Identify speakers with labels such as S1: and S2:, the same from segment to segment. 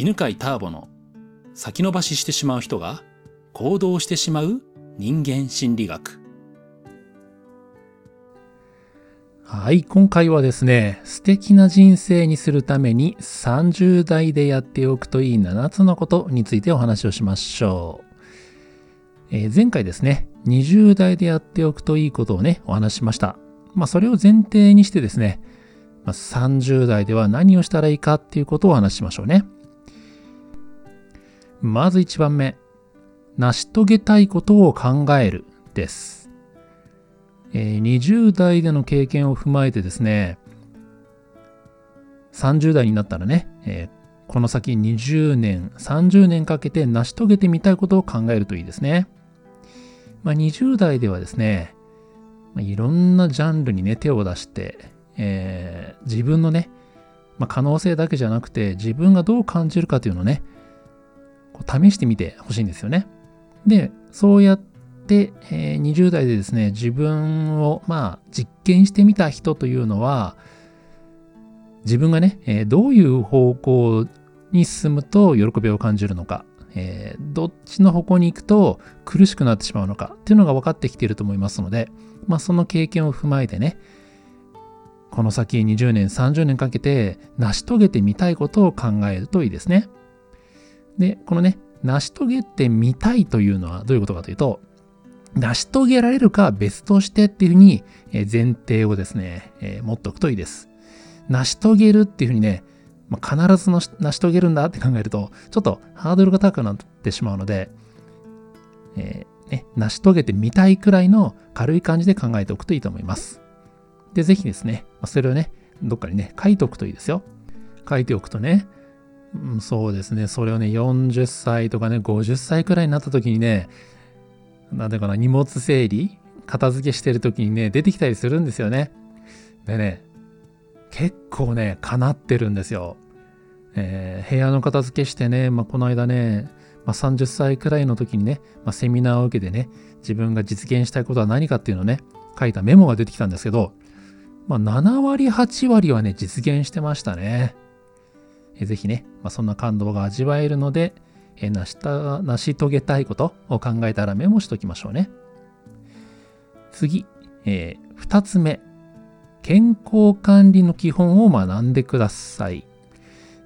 S1: 犬飼ターボの先延ばししてしまう人が行動してしまう人間心理学。
S2: はい、今回はですね、素敵な人生にするために30代でやっておくといい7つのことについてお話をしましょう。えー、前回ですね、20代でやっておくといいことをね、お話ししました。まあ、それを前提にしてですね、まあ、30代では何をしたらいいかっていうことをお話ししましょうね。まず1番目、成し遂げたいことを考えるです。え、20代での経験を踏まえてですね、30代になったらね、え、この先20年、30年かけて成し遂げてみたいことを考えるといいですね。まあ、20代ではですね、ま、いろんなジャンルにね、手を出して、えー、自分のね、まあ、可能性だけじゃなくて、自分がどう感じるかというのをね、試してみてほしいんですよね。で、そうやって、えー、20代でですね、自分を、まあ、実験してみた人というのは、自分がね、えー、どういう方向に進むと喜びを感じるのか、えー、どっちの方向に行くと苦しくなってしまうのかっていうのが分かってきていると思いますので、まあ、その経験を踏まえてね、この先20年、30年かけて成し遂げてみたいことを考えるといいですね。で、このね、成し遂げてみたいというのはどういうことかというと、成し遂げられるかは別としてっていうふうに前提をですね、えー、持っておくといいです。成し遂げるっていうふうにね、まあ、必ずの成し遂げるんだって考えると、ちょっとハードルが高くなってしまうので、えー、ね、成し遂げてみたいくらいの軽い感じで考えておくといいと思います。で、ぜひですね、それをね、どっかにね、書いておくといいですよ。書いておくとね、うん、そうですね、それをね、40歳とかね、50歳くらいになった時にね、なんていうかな、荷物整理、片付けしてる時にね、出てきたりするんですよね。でね、結構ね、叶ってるんですよ。えー、部屋の片付けしてね、まあ、この間ね、まあ、30歳くらいの時にね、まあ、セミナーを受けてね、自分が実現したいことは何かっていうのをね、書いたメモが出てきたんですけど、まあ、7割、8割はね、実現してましたね。ぜひね、まあ、そんな感動が味わえるので、え成した成し遂げたいことを考えたらメモしときましょうね。次、えー、2つ目。健康管理の基本を学んでください。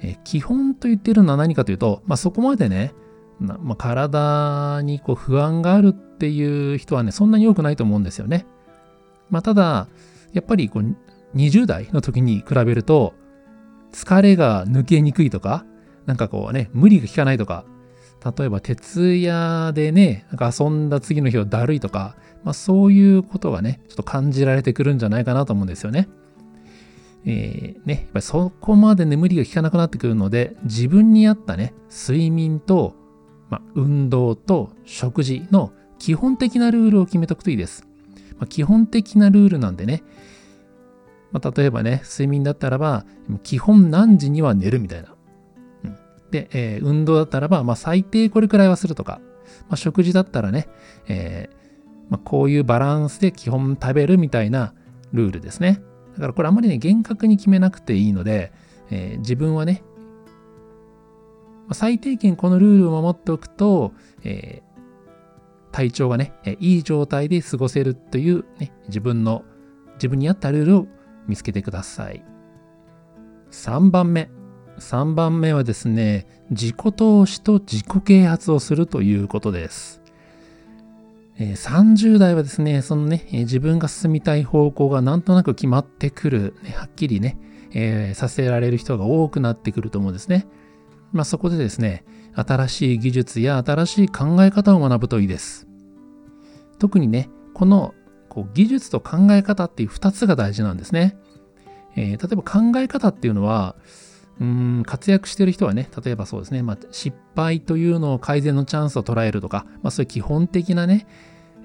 S2: えー、基本と言ってるのは何かというと、まあ、そこまでね、まあ、体にこう不安があるっていう人はね、そんなに多くないと思うんですよね。まあ、ただ、やっぱりこう20代の時に比べると、疲れが抜けにくいとか、なんかこうね、無理が効かないとか、例えば徹夜でね、なんか遊んだ次の日はだるいとか、まあそういうことがね、ちょっと感じられてくるんじゃないかなと思うんですよね。えー、ね、やっぱりそこまで眠りが効かなくなってくるので、自分に合ったね、睡眠と、まあ、運動と食事の基本的なルールを決めとくといいです。まあ、基本的なルールなんでね、まあ、例えばね、睡眠だったらば、基本何時には寝るみたいな。で、えー、運動だったらば、まあ、最低これくらいはするとか、まあ、食事だったらね、えー、まあ、こういうバランスで基本食べるみたいなルールですね。だからこれあまりね、厳格に決めなくていいので、えー、自分はね、ま最低限このルールを守っておくと、え体調がね、いい状態で過ごせるという、ね、自分の、自分に合ったルールを見つけてください。3番目。3番目はですね、自己投資と自己啓発をするということです。30代はですね、そのね、自分が進みたい方向がなんとなく決まってくる、ね、はっきりね、えー、させられる人が多くなってくると思うんですね。まあ、そこでですね、新しい技術や新しい考え方を学ぶといいです。特にね、このこう技術と考え方っていう2つが大事なんですね。えー、例えば考え方っていうのは、うん活躍してる人はね、例えばそうですね、まあ、失敗というのを改善のチャンスを捉えるとか、まあ、そういう基本的なね、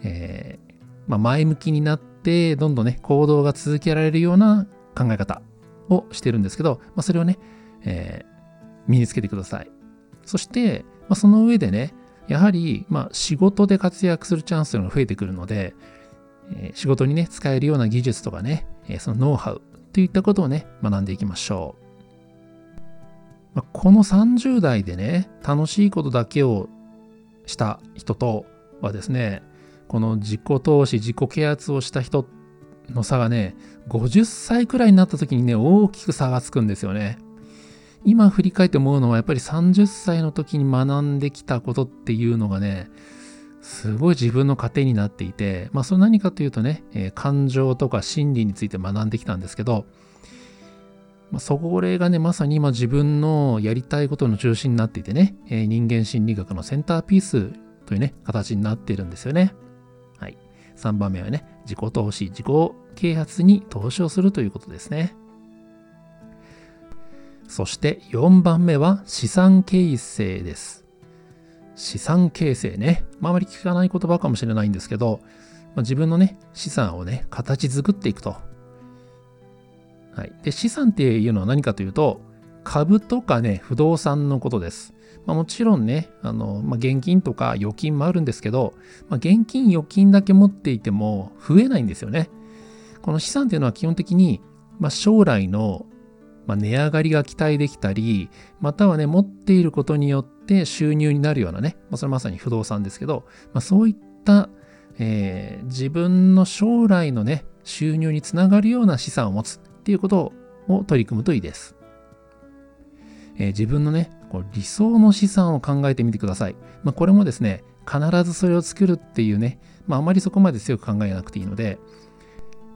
S2: えー、まあ、前向きになって、どんどんね、行動が続けられるような考え方をしてるんですけど、まあ、それをね、えー、身につけてください。そして、まあ、その上でね、やはり、まあ、仕事で活躍するチャンスが増えてくるので、え、仕事にね、使えるような技術とかね、え、そのノウハウといったことをね、学んでいきましょう。ま、この30代でね、楽しいことだけをした人とはですね、この自己投資、自己啓発をした人の差がね、50歳くらいになった時にね、大きく差がつくんですよね。今振り返って思うのは、やっぱり30歳の時に学んできたことっていうのがね、すごい自分の糧になっていて、まあそれ何かというとね、えー、感情とか心理について学んできたんですけど、まあ、それがね、まさに今自分のやりたいことの中心になっていてね、えー、人間心理学のセンターピースというね、形になっているんですよね。はい。3番目はね、自己投資、自己啓発に投資をするということですね。そして4番目は資産形成です。資産形成ね。まあ、あまり聞かない言葉かもしれないんですけど、まあ、自分のね、資産をね、形作っていくと。はい。で、資産っていうのは何かというと、株とかね、不動産のことです。まあ、もちろんね、あの、まあ、現金とか預金もあるんですけど、まあ、現金、預金だけ持っていても増えないんですよね。この資産っていうのは基本的に、まあ、将来の、まあ、値上がりが期待できたり、またはね、持っていることによってって収入になるようなね、まあ、それまさに不動産ですけど、まあ、そういった、えー、自分の将来のね、収入につながるような資産を持つっていうことを取り組むといいです。えー、自分のね、こう理想の資産を考えてみてください。まあ、これもですね、必ずそれを作るっていうね、まあ、あまりそこまで強く考えなくていいので、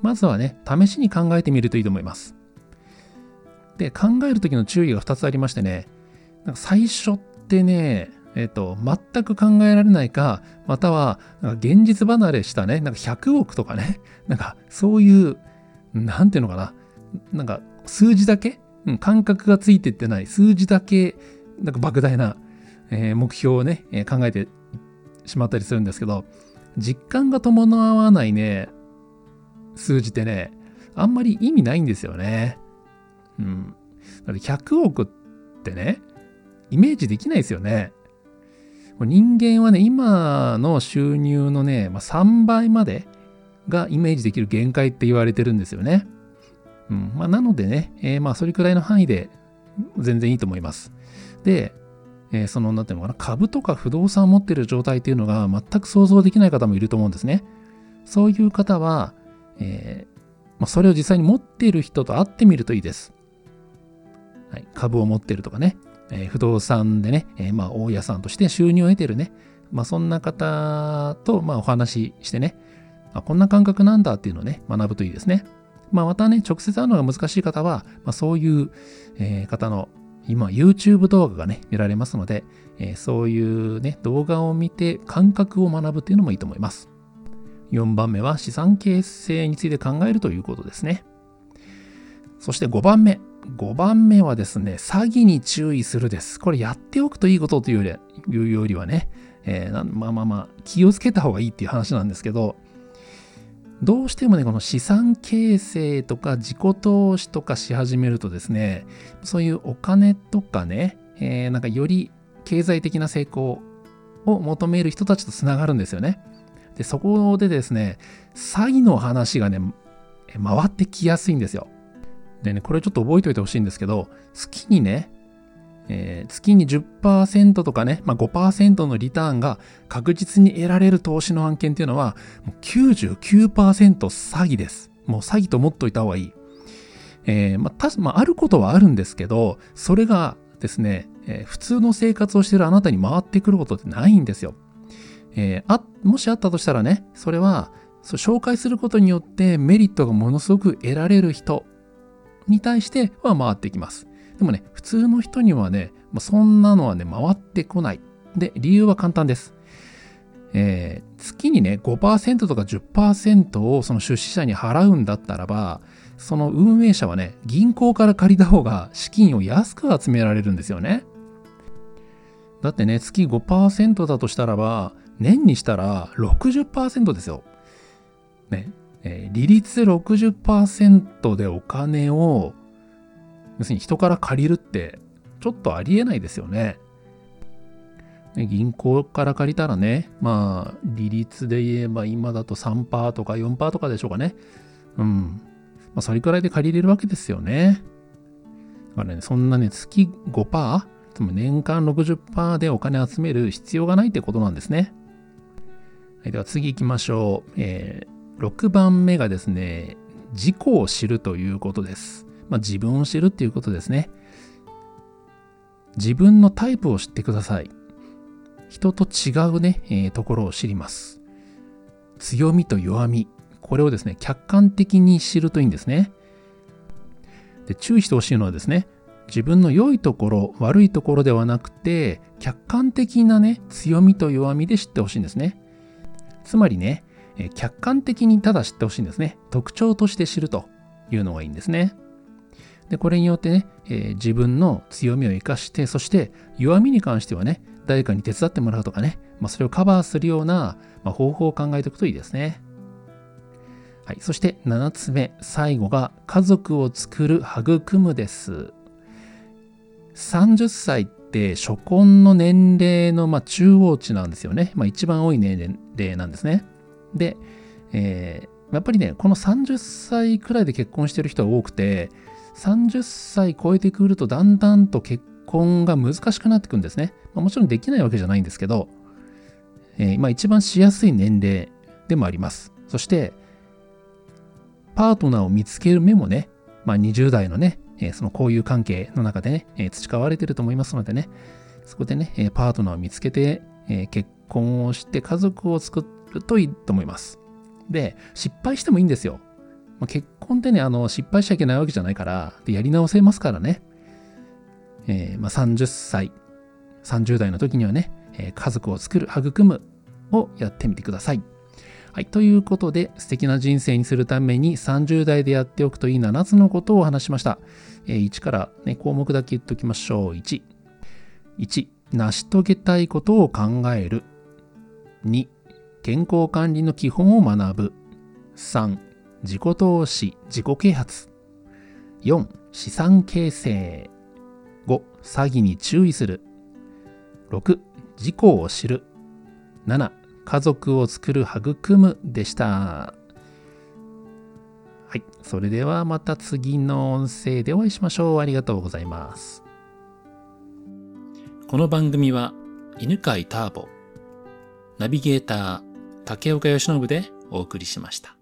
S2: まずはね、試しに考えてみるといいと思います。で、考えるときの注意が2つありましてね、なんか最初ってね、えっ、と、全く考えられないか、または、現実離れしたね、なんか100億とかね、なんかそういう、なんていうのかな、なんか数字だけ、うん、感覚がついてってない数字だけ、なんか莫大な、えー、目標をね、えー、考えてしまったりするんですけど、実感が伴わないね、数字ってね、あんまり意味ないんですよね。うん。だって100億ってね、イメージできないですよね。人間はね、今の収入のね、まあ、3倍までがイメージできる限界って言われてるんですよね。うんまあ、なのでね、えー、まあそれくらいの範囲で全然いいと思います。で、えー、その、なんていうのかな、株とか不動産を持ってる状態っていうのが全く想像できない方もいると思うんですね。そういう方は、えー、まあ、それを実際に持っている人と会ってみるといいです。はい、株を持ってるとかね、えー、不動産でね、えまあ大家さんとして収入を得てるね、まあそんな方とまあお話ししてね、あこんな感覚なんだっていうのをね、学ぶといいですね。まあ、またね、直接会うのが難しい方は、まあ、そういう、えー、方の今 YouTube 動画がね、見られますので、えー、そういうね、動画を見て感覚を学ぶっていうのもいいと思います。4番目は資産形成について考えるということですね。そして5番目。5番目はですね、詐欺に注意するです。これやっておくといいことというよりはね、えー、まあまあまあ、気をつけた方がいいっていう話なんですけど、どうしてもね、この資産形成とか自己投資とかし始めるとですね、そういうお金とかね、えー、なんかより経済的な成功を求める人たちとつながるんですよね。で、そこでですね、詐欺の話がね、回ってきやすいんですよ。でね、これちょっと覚えておいてほしいんですけど、月にね、えー、月に10%とかね、まあ、5%のリターンが確実に得られる投資の案件っていうのは、もう99%詐欺です。もう詐欺と思っといた方がいい。えー、まあ、たまあ、あることはあるんですけど、それがですね、えー、普通の生活をしているあなたに回ってくることってないんですよ。えー、あ、もしあったとしたらね、それは、そう紹介することによってメリットがものすごく得られる人に対しては回ってきます。でもね、普通の人にはね、そんなのはね、回ってこない。で、理由は簡単です。えー、月にね、5%とか10%をその出資者に払うんだったらば、その運営者はね、銀行から借りた方が資金を安く集められるんですよね。だってね、月5%だとしたらば、年にしたら60%ですよ。ね、えー、利率60%でお金を要するに人から借りるってちょっとありえないですよね。銀行から借りたらね、まあ、利率で言えば今だと3%とか4%とかでしょうかね。うん。まあ、それくらいで借りれるわけですよね。だからね、そんなね、月5%、つまり年間60%でお金集める必要がないってことなんですね。はい、では次行きましょう。えー、6番目がですね、自己を知るということです。まあ、自分を知るっていうことですね。自分のタイプを知ってください。人と違うね、えー、ところを知ります。強みと弱み。これをですね、客観的に知るといいんですね。で注意してほしいのはですね、自分の良いところ、悪いところではなくて、客観的なね、強みと弱みで知ってほしいんですね。つまりね、え客観的にただ知ってほしいんですね。特徴として知るというのがいいんですね。で、これによってね、えー、自分の強みを生かして、そして弱みに関してはね、誰かに手伝ってもらうとかね、まあ、それをカバーするような、まあ、方法を考えておくといいですね。はい。そして7つ目、最後が家族を作る、育むです。30歳って初婚の年齢のま中央値なんですよね。まあ、一番多い年齢なんですね。で、えー、やっぱりね、この30歳くらいで結婚してる人が多くて、30歳超えてくるとだんだんと結婚が難しくなってくるんですね。まあ、もちろんできないわけじゃないんですけど、えー、まあ一番しやすい年齢でもあります。そして、パートナーを見つける目もね、まあ20代のね、えー、その交友関係の中でね、えー、培われてると思いますのでね、そこでね、えパートナーを見つけて、え結婚をして家族を作っるといいと思います。で、失敗してもいいんですよ。まあ、結婚ってね、あの、失敗しちゃいけないわけじゃないから、でやり直せますからね。えー、まあ、30歳、30代の時にはね、えー、家族を作る、育むをやってみてください。はい。ということで、素敵な人生にするために30代でやっておくといい7つのことを話しました。えー、1から、ね、項目だけ言っておきましょう。1。1、成し遂げたいことを考える。2、健康管理の基本を学ぶ。3、自己投資、自己啓発。4、資産形成。5、詐欺に注意する。6、自己を知る。7、家族を作る、育むでした。はい。それではまた次の音声でお会いしましょう。ありがとうございます。
S1: この番組は、犬飼ターボ、ナビゲーター、竹岡義信でお送りしました。